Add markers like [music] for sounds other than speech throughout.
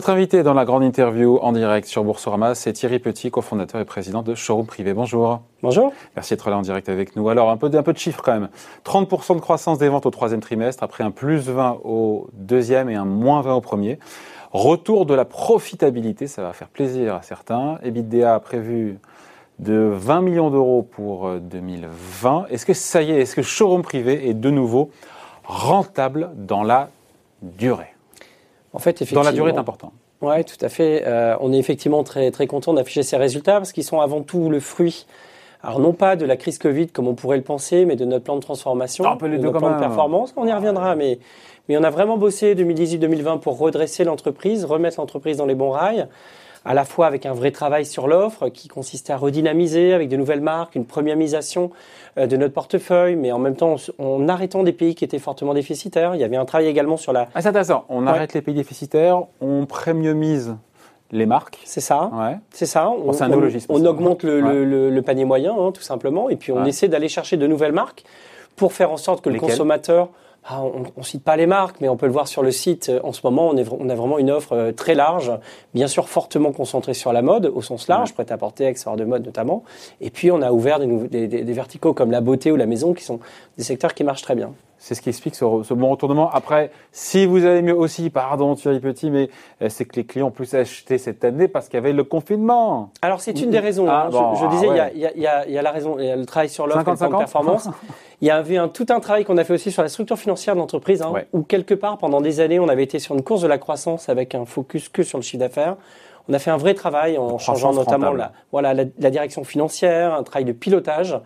Votre invité dans la grande interview en direct sur Boursorama, c'est Thierry Petit, cofondateur et président de Showroom Privé. Bonjour. Bonjour. Merci d'être là en direct avec nous. Alors, un peu, un peu de chiffres quand même. 30% de croissance des ventes au troisième trimestre, après un plus 20 au deuxième et un moins 20 au premier. Retour de la profitabilité, ça va faire plaisir à certains. EBITDA prévu de 20 millions d'euros pour 2020. Est-ce que ça y est, est-ce que Showroom Privé est de nouveau rentable dans la durée? En fait, effectivement. Dans la durée est important. Oui, tout à fait. Euh, on est effectivement très, très content d'afficher ces résultats parce qu'ils sont avant tout le fruit, alors non pas de la crise Covid comme on pourrait le penser, mais de notre plan de transformation, ah, de notre plan de performance. On y reviendra, mais, mais on a vraiment bossé 2018-2020 pour redresser l'entreprise, remettre l'entreprise dans les bons rails à la fois avec un vrai travail sur l'offre qui consistait à redynamiser avec de nouvelles marques, une premiumisation euh, de notre portefeuille, mais en même temps en arrêtant des pays qui étaient fortement déficitaires. Il y avait un travail également sur la... Ah, c'est intéressant. On arrête les pays déficitaires, on premiumise les marques. C'est ça. Ouais. C'est ça. On, on, augmente le, panier moyen, hein, tout simplement, et puis on essaie d'aller chercher de nouvelles marques pour faire en sorte que le consommateur ah, on ne cite pas les marques, mais on peut le voir sur le site. Euh, en ce moment, on, a vraiment une offre euh, très large, bien sûr fortement concentrée sur la mode, au sens large, prêt à porter, accessoires de mode notamment. Et puis, on a ouvert des, des verticaux comme la beauté ou la maison, qui sont des secteurs qui marchent très bien. C'est ce qui explique ce, bon retournement. Après, si vous allez mieux aussi, pardon Thierry Petit, mais euh, c'est que les clients ont plus acheté cette année parce qu'il y avait le confinement. Alors c'est une des raisons. Hein. Je, disais, il y, a, la raison, il y a le travail sur l'offre et le performance. il y avait un, tout un travail qu'on a fait aussi sur la structure financière de l'entreprise, hein, où quelque part, pendant des années, on avait été sur une course de la croissance avec un focus que sur le chiffre d'affaires. On a fait un vrai travail en changeant notamment la, voilà, la direction financière, un travail de pilotage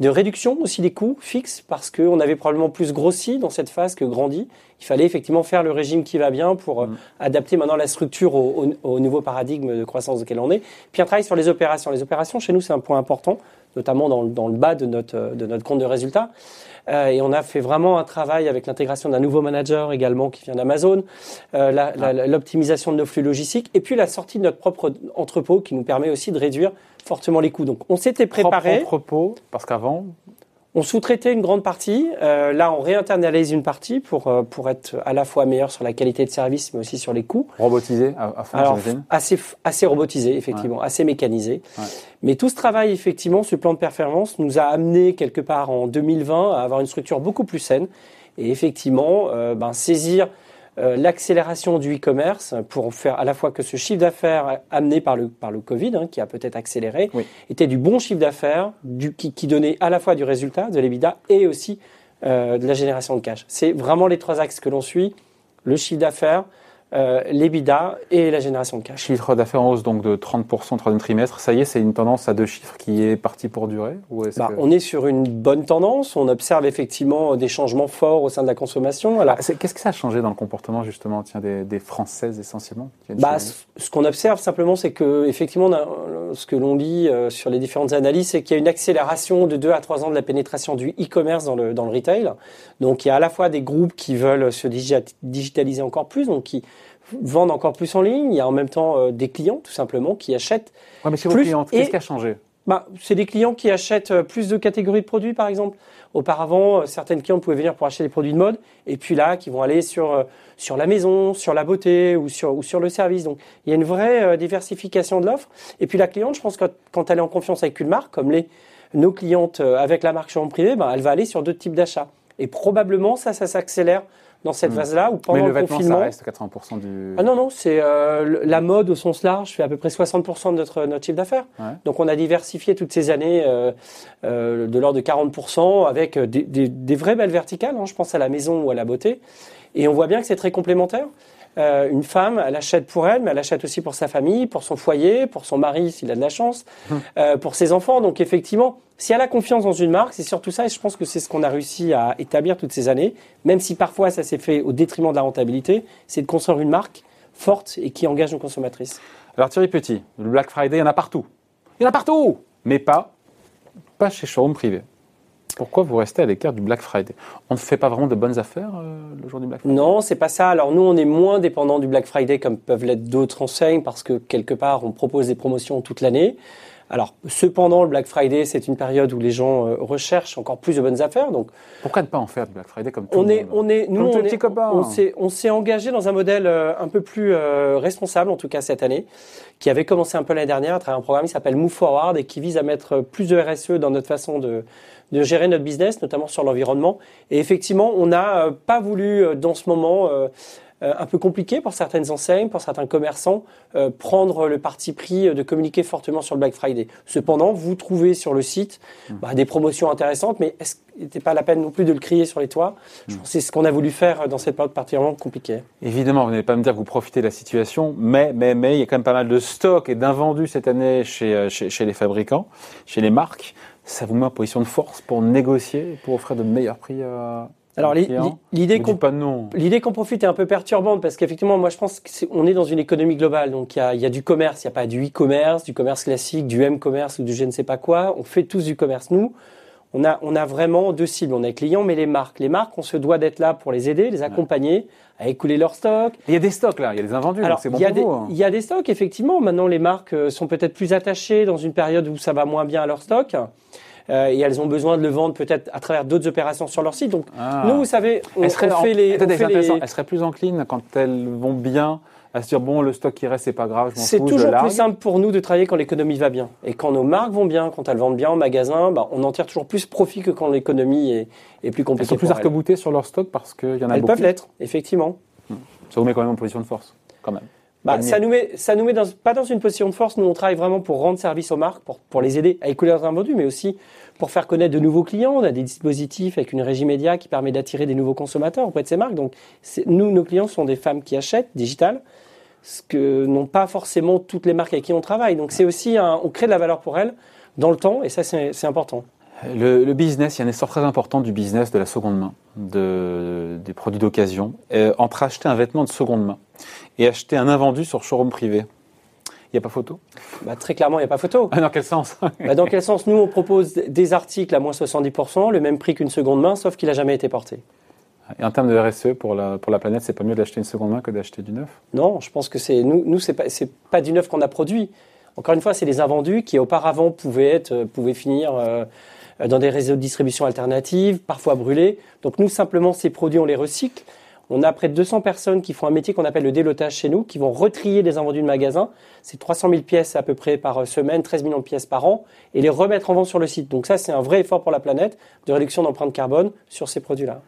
de réduction aussi des coûts fixes parce qu'on avait probablement plus grossi dans cette phase que grandi. Il fallait effectivement faire le régime qui va bien pour euh, mm. adapter maintenant la structure au, nouveau paradigme de croissance auquel on est. Puis un travail sur les opérations. Les opérations, chez nous, c'est un point important, notamment dans, dans, le bas de notre, de notre compte de résultats. Euh, et on a fait vraiment un travail avec l'intégration d'un nouveau manager également qui vient d'Amazon, euh, ah. l'optimisation de nos flux logistiques, et puis la sortie de notre propre entrepôt qui nous permet aussi de réduire fortement les coûts. Donc on s'était préparé. Propre entrepôt, parce qu'avant, on sous-traitait une grande partie. Euh, là, on réinternalise une partie pour, euh, pour être à la fois meilleur sur la qualité de service, mais aussi sur les coûts. Robotisé à, fond, Alors, assez, assez robotisé, effectivement, assez mécanisé. Mais tout ce travail, effectivement, ce plan de performance nous a amené quelque part en 2020 à avoir une structure beaucoup plus saine. Et effectivement, euh, ben, saisir euh, l'accélération du e-commerce pour faire à la fois que ce chiffre d'affaires amené par le, par le Covid, hein, qui a peut-être accéléré, était du bon chiffre d'affaires, qui, qui donnait à la fois du résultat, de l'EBITDA, et aussi euh, de la génération de cash. C'est vraiment les trois axes que l'on suit, le chiffre d'affaires, euh, l'EBITDA et la génération de cash. Chiffre d'affaires en hausse donc de 30% au troisième trimestre. Ça y est, c'est une tendance à deux chiffres qui est partie pour durer bah, On est sur une bonne tendance. On observe effectivement des changements forts au sein de la consommation. Alors, ah, qu'est-ce que ça a changé dans le comportement justement tiens, des, Françaises essentiellement bah, Ce qu'on observe simplement, c'est que effectivement, ce que l'on lit euh, sur les différentes analyses, c'est qu'il y a une accélération de 2 à 3 ans de la pénétration du e-commerce dans le, dans le retail. Donc il y a à la fois des groupes qui veulent se digitaliser encore plus, donc qui vendent encore plus en ligne. Il y a en même temps euh, des clients, tout simplement, qui achètent. Ouais, mais chez vos clients, qu'est-ce qui a changé? Bah, c'est des clients qui achètent euh, plus de catégories de produits, par exemple. Auparavant, euh, certaines clients pouvaient venir pour acheter des produits de mode, et puis là, qui vont aller sur sur la maison, sur la beauté ou sur ou sur le service. Donc, il y a une vraie diversification de l'offre. Et puis la cliente, je pense que quand elle est en confiance avec une marque, comme les nos clientes avec la marque chambre privée, bah, elle va aller sur d'autres types d'achats. Et probablement, ça, ça s'accélère dans cette hmm. phase-là ou pendant Mais le, le vêtement, confinement. Ça reste 80% du. Ah non non, c'est euh, la mode au sens large fait à peu près 60% de notre notre chiffre d'affaires. Donc on a diversifié toutes ces années euh, euh, de l'ordre de 40% avec des, des, des, vraies belles verticales. Hein, je pense à la maison ou à la beauté. Et on voit bien que c'est très complémentaire. Euh, une femme, elle achète pour elle, mais elle achète aussi pour sa famille, pour son foyer, pour son mari s'il a de la chance, hum. euh, pour ses enfants. Donc effectivement, si elle a confiance dans une marque, c'est surtout ça, et je pense que c'est ce qu'on a réussi à établir toutes ces années, même si parfois ça s'est fait au détriment de la rentabilité, c'est de construire une marque forte et qui engage nos consommatrices. Alors Thierry Petit, le Black Friday, il y en a partout. Il y en a partout Mais pas, pas chez Showroom Privé. Pourquoi vous restez à l'écart du Black Friday? On ne fait pas vraiment de bonnes affaires euh, le jour du Black Friday? Non, c'est pas ça. Alors nous, on est moins dépendant du Black Friday comme peuvent l'être d'autres enseignes parce que quelque part, on propose des promotions toute l'année. Alors, cependant, le Black Friday, c'est une période où les gens euh, recherchent encore plus de bonnes affaires. Donc, pourquoi ne pas en faire du Black Friday comme tout on le est, monde on est, nous, on, est, on, s'est, on s'est engagé dans un modèle euh, un peu plus euh, responsable, en tout cas cette année, qui avait commencé un peu l'année dernière à travers un programme qui s'appelle Move Forward et qui vise à mettre plus de RSE dans notre façon de, de gérer notre business, notamment sur l'environnement. Et effectivement, on n'a pas voulu, dans ce moment, euh, un peu compliqué pour certaines enseignes, pour certains commerçants, euh, prendre le parti pris de communiquer fortement sur le Black Friday. Cependant, vous trouvez sur le site mmh. bah, des promotions intéressantes, mais est-ce qu'il n'était pas la peine non plus de le crier sur les toits? Je mmh. pense que c'est ce qu'on a voulu faire dans cette période particulièrement compliquée. Évidemment, vous n'allez pas me dire que vous profitez de la situation, mais, mais, mais il y a quand même pas mal de stocks et d'invendus cette année chez, euh, chez, chez les fabricants, chez les marques. Ça vous met en position de force pour négocier, pour offrir de meilleurs prix à alors l'idée qu'on l'idée qu'on profite est un peu perturbante parce qu'effectivement moi je pense qu'on est, est dans une économie globale donc il y a, y a, du commerce, il n'y a pas du e-commerce, du commerce classique, du m-commerce ou du je ne sais pas quoi. On fait tous du commerce. Nous, on a, on a vraiment deux cibles. On a les clients mais les marques. Les marques, on se doit d'être là pour les aider, les accompagner, à écouler leurs stocks. Il y a des stocks là, il y a des invendus. Alors c'est bon il y a des, hein. Il y a des stocks effectivement. Maintenant les marques euh, sont peut-être plus attachées dans une période où ça va moins bien à leur stock. Euh, et elles ont besoin de le vendre peut-être à travers d'autres opérations sur leur site. Donc ah. nous, vous savez, on, fait les, Elles seraient plus enclines quand elles vont bien à se dire bon le stock qui reste c'est pas grave je c'est toujours plus simple pour nous de travailler quand l'économie va bien. Et quand nos marques vont bien quand elles vendent bien en magasin bah, on en tire toujours plus profit que quand l'économie est, est plus compliquée elles sont plus arc-boutées sur leur stock parce qu'il y en a elles beaucoup. elles peuvent l'être effectivement. Hmm. ça vous met quand même en position de force quand même bah, ça nous met, ça nous met dans, pas dans une position de force. Nous, on travaille vraiment pour rendre service aux marques, pour, pour les aider à écouler leurs invendus, mais aussi pour faire connaître de nouveaux clients. On a des dispositifs avec une régie média qui permet d'attirer des nouveaux consommateurs auprès de ces marques. Donc, nous, nos clients sont des femmes qui achètent digital, ce que n'ont pas forcément toutes les marques avec qui on travaille. Donc, c'est aussi un, on crée de la valeur pour elles dans le temps, et ça, c'est important. Le, le, business, il y a un essor très important du business de la seconde main, de, des produits d'occasion. Euh, entre acheter un vêtement de seconde main et acheter un invendu sur showroom privé, il n'y a pas photo? Bah, Très clairement, il n'y a pas photo. Ah, dans quel sens? Bah, Dans quel sens? Nous, on propose des articles à moins 70%, le même prix qu'une seconde main, sauf qu'il n'a jamais été porté. Et en termes de RSE pour la, pour la planète, c'est pas mieux d'acheter une seconde main que d'acheter du neuf? Non, je pense que c'est nous, nous c'est pas, pas du neuf qu'on a produit. Encore une fois, c'est les invendus qui auparavant pouvaient, être, pouvaient finir euh, dans des réseaux de distribution alternatives, parfois brûlés. Donc nous, simplement, ces produits, on les recycle. On a près de 200 personnes qui font un métier qu'on appelle le délotage chez nous, qui vont retrier des invendus de magasins. C'est 300 000 pièces à peu près par semaine, 13 millions de pièces par an, et les remettre en vente sur le site. Donc ça, c'est un vrai effort pour la planète de réduction d'empreinte carbone sur ces produits-là.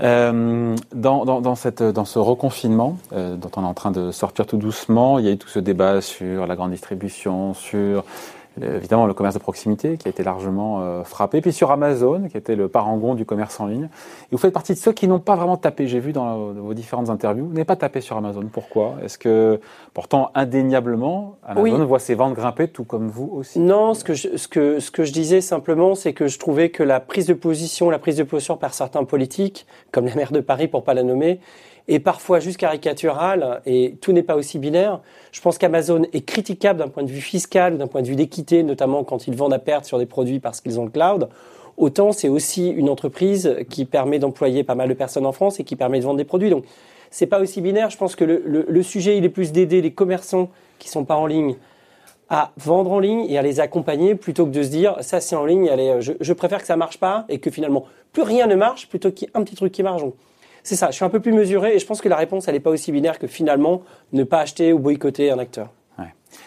Euh, dans, dans, dans, cette, dans ce reconfinement euh, dont on est en train de sortir tout doucement, il y a eu tout ce débat sur la grande distribution, sur évidemment le commerce de proximité qui a été largement euh, frappé, puis sur Amazon qui était le parangon du commerce en ligne. Et vous faites partie de ceux qui n'ont pas vraiment tapé. J'ai vu dans, vos différentes interviews, vous n'avez pas tapé sur Amazon. Pourquoi? Est-ce que pourtant indéniablement Amazon voit ses ventes grimper tout comme vous aussi? Non, ce que je, ce que ce que je disais simplement, c'est que je trouvais que la prise de position, la prise de position par certains politiques, comme la maire de Paris pour pas la nommer, et parfois juste caricatural, et tout n'est pas aussi binaire. Je pense qu'Amazon est critiquable d'un point de vue fiscal, d'un point de vue d'équité, notamment quand ils vendent à perte sur des produits parce qu'ils ont le cloud. Autant c'est aussi une entreprise qui permet d'employer pas mal de personnes en France et qui permet de vendre des produits. Donc c'est pas aussi binaire. Je pense que le, le, sujet il est plus d'aider les commerçants qui sont pas en ligne à vendre en ligne et à les accompagner plutôt que de se dire ça c'est en ligne, allez, je, je préfère que ça marche pas et que finalement plus rien ne marche plutôt qu'il y ait un petit truc qui marche. C'est ça, je suis un peu plus mesuré et je pense que la réponse, elle n'est pas aussi binaire que finalement ne pas acheter ou boycotter un acteur.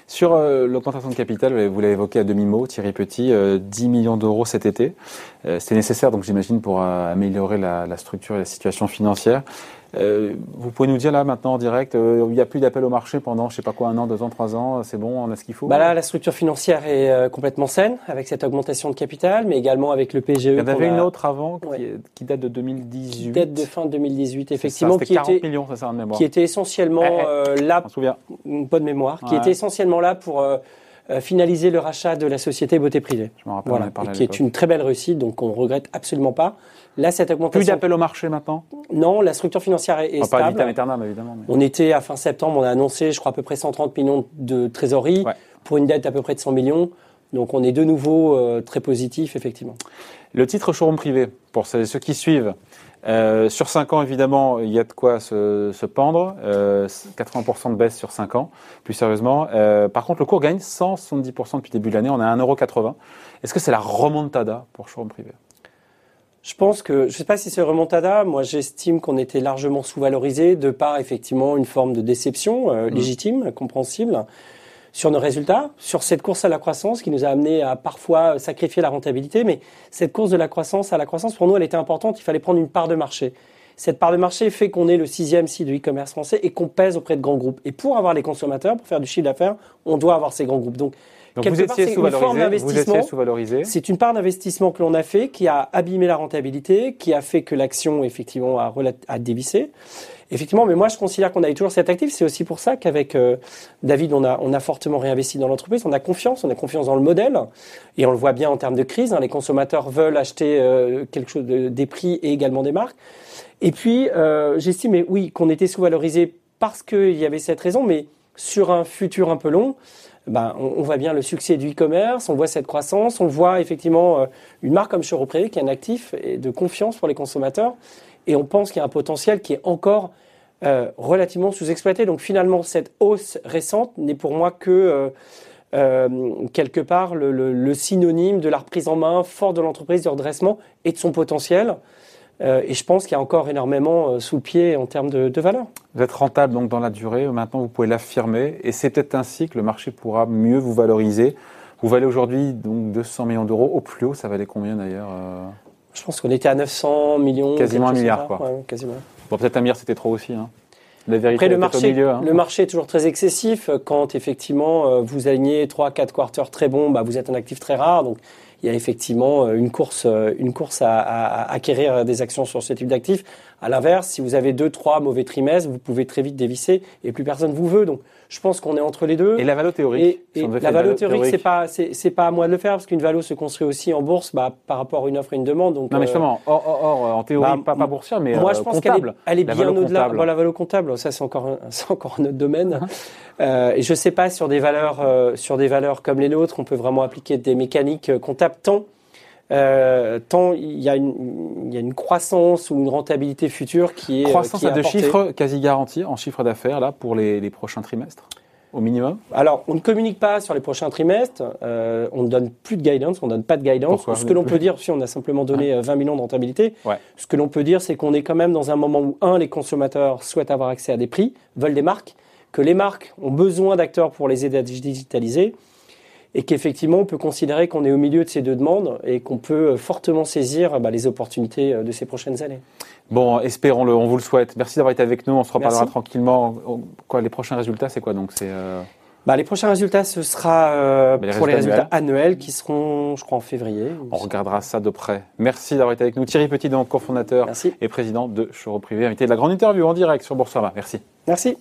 Sur euh, l'augmentation de capital, vous l'avez évoqué à demi-mot, Thierry Petit, 10 euh, millions d'euros cet été. Euh, C'était nécessaire, donc j'imagine, pour améliorer la, la, structure et la situation financière. Euh, vous pouvez nous dire là maintenant en direct, euh, il n'y a plus d'appel au marché pendant je sais pas quoi un an, deux ans, trois ans, c'est bon, on a ce qu'il faut. Bah là, la structure financière est euh, complètement saine avec cette augmentation de capital, mais également avec le PGE. Il y en avait une autre avant qui, date de 2018. Qui date de fin 2018, effectivement, qui était millions, ça, ça, mémoire. qui était essentiellement eh, eh, là, une bonne mémoire, qui était essentiellement là pour finaliser le rachat de la société Beauté Privée. Je rappelle, voilà, qui est une très belle réussite, donc on regrette absolument pas. Là, cette augmentation. Plus d'appel au marché maintenant? Non, la structure financière est, stable. Pas évidemment. On était à fin septembre, on a annoncé, je crois, à peu près 130 millions de trésorerie pour une dette à peu près de 100 millions. Donc on est de nouveau euh, très positif, effectivement. Le titre showroom privé, pour ceux qui suivent, Euh, sur 5 ans, évidemment, il y a de quoi se, se pendre. Euh, 80% de baisse sur 5 ans, plus sérieusement. Euh, par contre, le cours gagne 170% depuis le début de l'année. On est à 1,80€. Est-ce que c'est la remontada pour showroom privé? Je pense que, je ne sais pas si c'est remontada, moi j'estime qu'on était largement sous-valorisé de par effectivement une forme de déception euh, mmh. légitime, compréhensible sur nos résultats, sur cette course à la croissance qui nous a amené à parfois sacrifier la rentabilité. Mais cette course de la croissance à la croissance, pour nous, elle était importante. Il fallait prendre une part de marché. Cette part de marché fait qu'on est le sixième site de e-commerce français et qu'on pèse auprès de grands groupes. Et pour avoir les consommateurs, pour faire du chiffre d'affaires, on doit avoir ces grands groupes. Donc, donc vous étiez sous-valorisé. C'est une part d'investissement que l'on a fait qui a abîmé la rentabilité, qui a fait que l'action effectivement a, a dévissé. Effectivement, mais moi je considère qu'on a toujours cet actif. C'est aussi pour ça qu'avec euh, David, on a, on a fortement réinvesti dans l'entreprise. On a confiance, on a confiance dans le modèle, et on le voit bien en termes de crise. Hein, les consommateurs veulent acheter euh, quelque chose de, des prix et également des marques. Et puis, euh, j'estime, oui, qu'on était sous-valorisé parce qu'il y avait cette raison, mais sur un futur un peu long, ben, on, voit bien le succès du e-commerce, on voit cette croissance, on voit effectivement une marque comme Choropré qui est un actif de confiance pour les consommateurs. Et on pense qu'il y a un potentiel qui est encore euh, relativement sous-exploité. Donc finalement, cette hausse récente n'est pour moi que euh, euh, quelque part le, synonyme de la reprise en main forte de l'entreprise, du redressement et de son potentiel. et je pense qu'il y a encore énormément sous pied en termes de, de, valeur. Vous êtes rentable donc dans la durée. Maintenant, vous pouvez l'affirmer. Et c'est peut-être ainsi que le marché pourra mieux vous valoriser. Vous valez aujourd'hui donc 200 millions d'euros. Au plus haut, ça valait combien d'ailleurs je pense qu'on était à 900 millions. Quasiment un milliard, quoi. quasiment. Bon, peut-être un milliard, c'était trop aussi. Hein. La vérité Après, le marché, milieu, hein. le marché est toujours très excessif. Quand effectivement euh, vous alignez 3-4 quarters très bons, bah, vous êtes un actif très rare. Donc il y a effectivement euh, une course, euh, une course à, à acquérir des actions sur ce type d'actifs. À l'inverse, si vous avez 2-3 mauvais trimestres, vous pouvez très vite dévisser et plus personne vous veut. Donc je pense qu'on est entre les deux. Et la valeur théorique et, La valeur théorique, c'est pas c'est pas à moi de le faire parce qu'une valeur se construit aussi en bourse bah, par rapport à une offre et une demande. Donc, non, mais justement, or, or, en théorie, bah, pas, pas boursière, mais moi, je pense qu'elle est, elle est bien au-delà. Bon, la valeur comptable, ça c'est encore un, [laughs] c'est encore un autre domaine. euh, et je sais pas sur des valeurs euh, sur des valeurs comme les nôtres, on peut vraiment appliquer des mécaniques euh, comptables tant euh, tant il y, a une, il y, a une, croissance ou une rentabilité future qui est croissance qui à deux chiffres quasi garantie en chiffre d'affaires là pour les, les, prochains trimestres au minimum? Alors, on ne communique pas sur les prochains trimestres, euh, on ne donne plus de guidance, on ne donne pas de guidance. ce que l'on peut dire, si on a simplement donné 20 millions de rentabilité, ouais. ce que l'on peut dire, c'est qu'on est quand même dans un moment où, un, les consommateurs souhaitent avoir accès à des prix, veulent des marques, que les marques ont besoin d'acteurs pour les aider à digitaliser, et qu'effectivement on peut considérer qu'on est au milieu de ces deux demandes et qu'on peut euh, fortement saisir bah, les opportunités euh, de ces prochaines années. Bon, espérons-le, on vous le souhaite. Merci d'avoir été avec nous, on se reparlera tranquillement. Quoi, les prochains résultats, c'est quoi donc c'est euh, bah, les prochains résultats, ce sera pour les résultats annuels. qui seront, je crois, en février. On regardera ça de près. Merci d'avoir été avec nous. Thierry Petit, donc cofondateur et président de Choro Privé, invité de la grande interview en direct sur Boursorama. Merci. Merci.